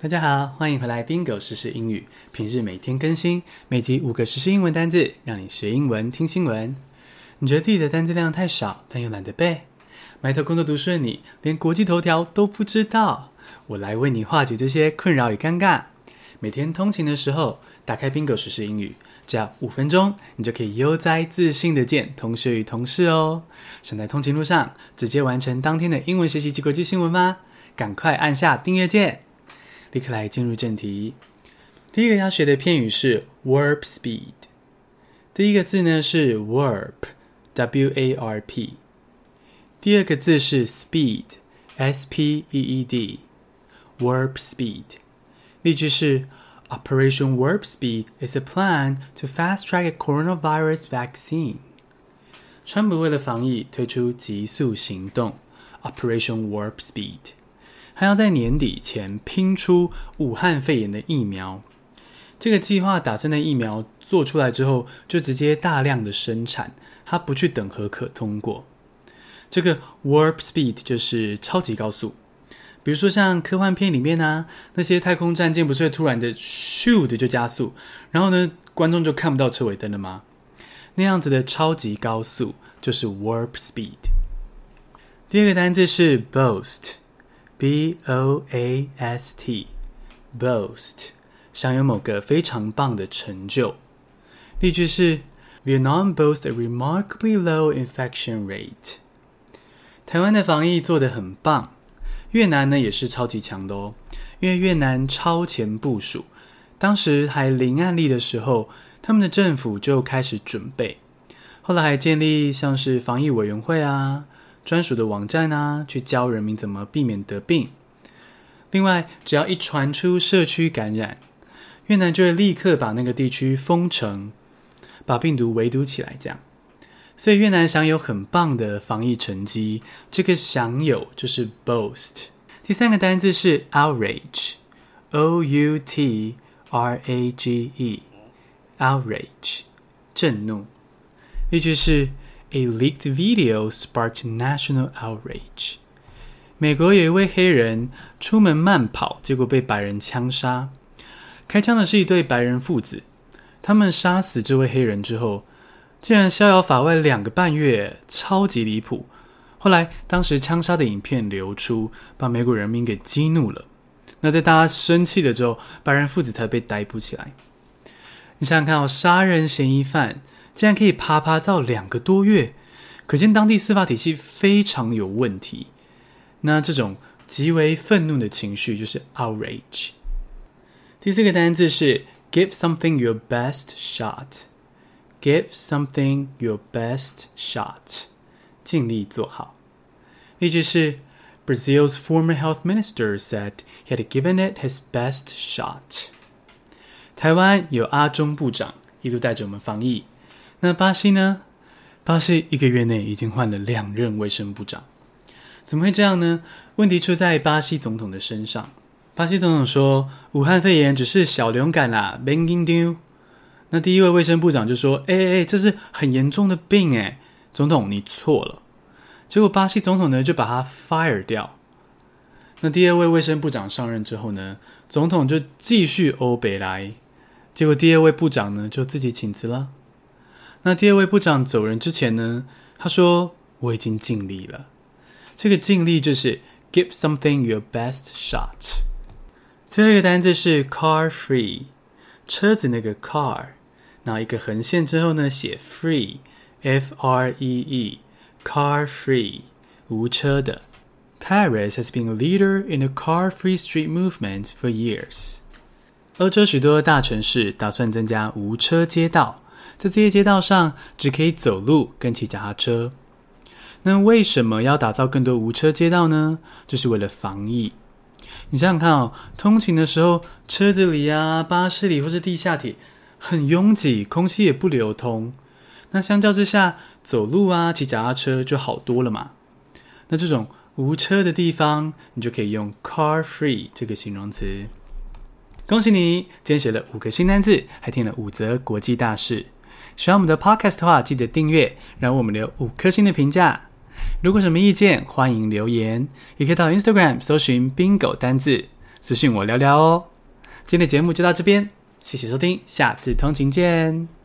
大家好，欢迎回来 Bingo 时英语。平日每天更新，每集五个实时英文单字，让你学英文、听新闻。你觉得自己的单字量太少，但又懒得背，埋头工作读书的你，连国际头条都不知道。我来为你化解这些困扰与尴尬。每天通勤的时候，打开 Bingo 时英语，只要五分钟，你就可以悠哉自信地见同学与同事哦。想在通勤路上直接完成当天的英文学习及国际新闻吗？赶快按下订阅键。立刻来进入正题。第一个要学的片语是 warp speed。第一个字呢是 warp，W-A-R-P。第二个字是 speed，S-P-E-E-D。warp speed。例句是：Operation Warp Speed is a plan to fast track a coronavirus vaccine。川普为了防疫推出急速行动，Operation Warp Speed。还要在年底前拼出武汉肺炎的疫苗。这个计划打算在疫苗做出来之后，就直接大量的生产，它不去等核可通过。这个 warp speed 就是超级高速。比如说像科幻片里面啊，那些太空战舰不是会突然的咻的就加速，然后呢，观众就看不到车尾灯了吗？那样子的超级高速就是 warp speed。第二个单字是 boast。B O A S T，boast，享有某个非常棒的成就。例句是：Vietnam boasts a remarkably low infection rate。台湾的防疫做得很棒，越南呢也是超级强的哦。因为越南超前部署，当时还零案例的时候，他们的政府就开始准备，后来还建立像是防疫委员会啊。专属的网站啊，去教人民怎么避免得病。另外，只要一传出社区感染，越南就会立刻把那个地区封城，把病毒围堵起来。这样，所以越南享有很棒的防疫成绩。这个享有就是 boast。第三个单字是 outrage，O U T R A G E，outrage，震怒。例句是。A leaked video sparked national outrage。美国有一位黑人出门慢跑，结果被白人枪杀。开枪的是一对白人父子。他们杀死这位黑人之后，竟然逍遥法外两个半月，超级离谱。后来，当时枪杀的影片流出，把美国人民给激怒了。那在大家生气了之后，白人父子才被逮捕起来。你想想看哦，杀人嫌疑犯。竟然可以趴趴走两个多月，可见当地司法体系非常有问题。那这种极为愤怒的情绪就是 outrage。第四个单字是 give something your best shot。give something your best shot，尽力做好。例句是 Brazil's former health minister said he had given it his best shot。台湾有阿中部长一路带着我们防疫。那巴西呢？巴西一个月内已经换了两任卫生部长，怎么会这样呢？问题出在巴西总统的身上。巴西总统说：“武汉肺炎只是小流感啦，别紧张。”那第一位卫生部长就说：“哎哎哎，这是很严重的病哎，总统你错了。”结果巴西总统呢就把他 fire 掉。那第二位卫生部长上任之后呢，总统就继续欧北来，结果第二位部长呢就自己请辞了。那第二位部长走人之前呢，他说：“我已经尽力了。”这个尽力就是 “give something your best shot”。最后一个单字是 “car free”，车子那个 “car”，然后一个横线之后呢，写 “free”，F-R-E-E，“car free”，无车的。Paris has been a leader in the car-free street movement for years。欧洲许多大城市打算增加无车街道。在这些街道上，只可以走路跟骑脚踏车。那为什么要打造更多无车街道呢？这是为了防疫。你想想看哦，通勤的时候，车子里啊、巴士里或是地下铁很拥挤，空气也不流通。那相较之下，走路啊、骑脚踏车就好多了嘛。那这种无车的地方，你就可以用 car free 这个形容词。恭喜你，今天学了五个新单字，还听了五则国际大事。喜欢我们的 Podcast 的话，记得订阅，然后我们留五颗星的评价。如果什么意见，欢迎留言，也可以到 Instagram 搜寻 Bingo 单字，私信我聊聊哦。今天的节目就到这边，谢谢收听，下次通勤见。